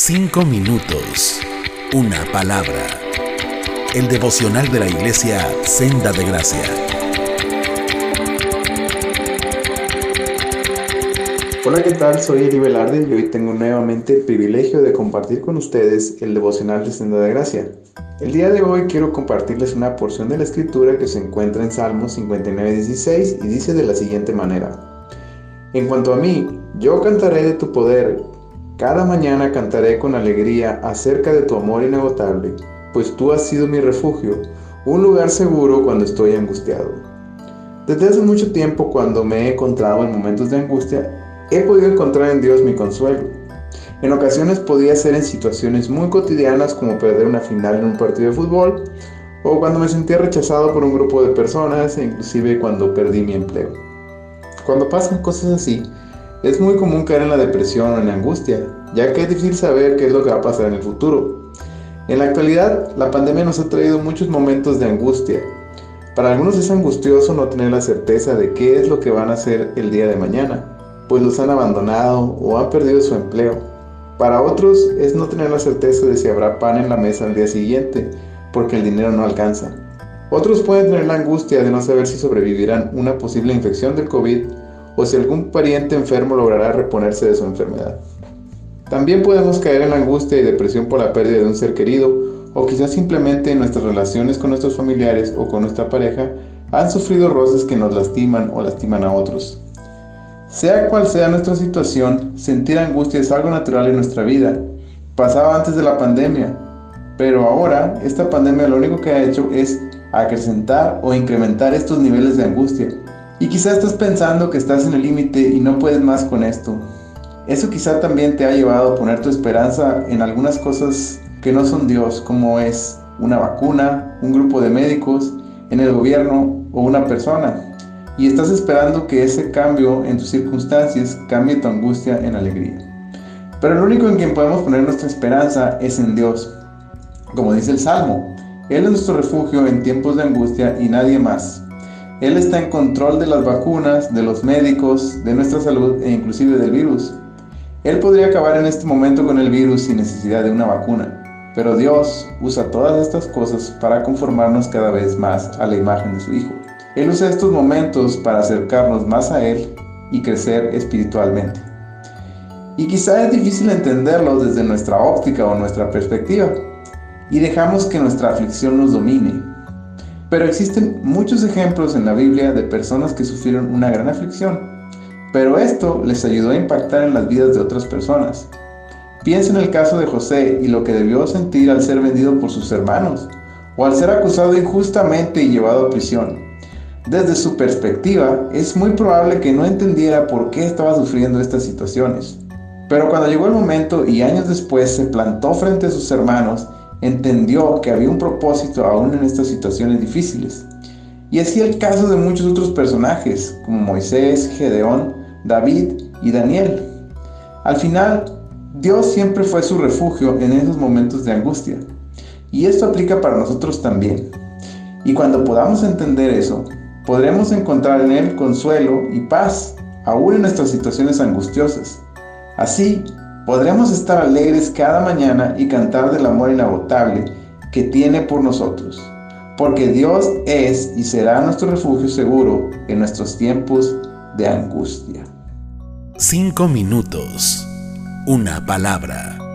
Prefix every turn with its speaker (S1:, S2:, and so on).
S1: Cinco minutos. Una palabra. El devocional de la iglesia Senda de Gracia.
S2: Hola, ¿qué tal? Soy Eli Velarde y hoy tengo nuevamente el privilegio de compartir con ustedes el devocional de Senda de Gracia. El día de hoy quiero compartirles una porción de la escritura que se encuentra en Salmos 59.16 y dice de la siguiente manera. En cuanto a mí, yo cantaré de tu poder cada mañana cantaré con alegría acerca de tu amor inagotable, pues tú has sido mi refugio, un lugar seguro cuando estoy angustiado. Desde hace mucho tiempo, cuando me he encontrado en momentos de angustia, he podido encontrar en Dios mi consuelo. En ocasiones podía ser en situaciones muy cotidianas como perder una final en un partido de fútbol, o cuando me sentía rechazado por un grupo de personas, e inclusive cuando perdí mi empleo. Cuando pasan cosas así, es muy común caer en la depresión o en la angustia, ya que es difícil saber qué es lo que va a pasar en el futuro. En la actualidad, la pandemia nos ha traído muchos momentos de angustia. Para algunos es angustioso no tener la certeza de qué es lo que van a hacer el día de mañana, pues los han abandonado o han perdido su empleo. Para otros es no tener la certeza de si habrá pan en la mesa al día siguiente, porque el dinero no alcanza. Otros pueden tener la angustia de no saber si sobrevivirán una posible infección del COVID o si algún pariente enfermo logrará reponerse de su enfermedad. También podemos caer en angustia y depresión por la pérdida de un ser querido o quizás simplemente en nuestras relaciones con nuestros familiares o con nuestra pareja han sufrido roces que nos lastiman o lastiman a otros. Sea cual sea nuestra situación, sentir angustia es algo natural en nuestra vida. Pasaba antes de la pandemia, pero ahora esta pandemia lo único que ha hecho es acrecentar o incrementar estos niveles de angustia. Y quizás estás pensando que estás en el límite y no puedes más con esto. Eso quizá también te ha llevado a poner tu esperanza en algunas cosas que no son Dios, como es una vacuna, un grupo de médicos, en el gobierno o una persona. Y estás esperando que ese cambio en tus circunstancias cambie tu angustia en alegría. Pero lo único en quien podemos poner nuestra esperanza es en Dios. Como dice el Salmo, Él es nuestro refugio en tiempos de angustia y nadie más. Él está en control de las vacunas, de los médicos, de nuestra salud e inclusive del virus. Él podría acabar en este momento con el virus sin necesidad de una vacuna, pero Dios usa todas estas cosas para conformarnos cada vez más a la imagen de su Hijo. Él usa estos momentos para acercarnos más a Él y crecer espiritualmente. Y quizá es difícil entenderlo desde nuestra óptica o nuestra perspectiva, y dejamos que nuestra aflicción nos domine, pero existen muchos ejemplos en la Biblia de personas que sufrieron una gran aflicción, pero esto les ayudó a impactar en las vidas de otras personas. Piensa en el caso de José y lo que debió sentir al ser vendido por sus hermanos, o al ser acusado injustamente y llevado a prisión. Desde su perspectiva, es muy probable que no entendiera por qué estaba sufriendo estas situaciones. Pero cuando llegó el momento y años después se plantó frente a sus hermanos entendió que había un propósito aún en estas situaciones difíciles. Y así el caso de muchos otros personajes, como Moisés, Gedeón, David y Daniel. Al final, Dios siempre fue su refugio en esos momentos de angustia. Y esto aplica para nosotros también. Y cuando podamos entender eso, podremos encontrar en Él consuelo y paz, aún en nuestras situaciones angustiosas. Así, podremos estar alegres cada mañana y cantar del amor inagotable que tiene por nosotros, porque Dios es y será nuestro refugio seguro en nuestros tiempos de angustia.
S1: Cinco minutos. Una palabra.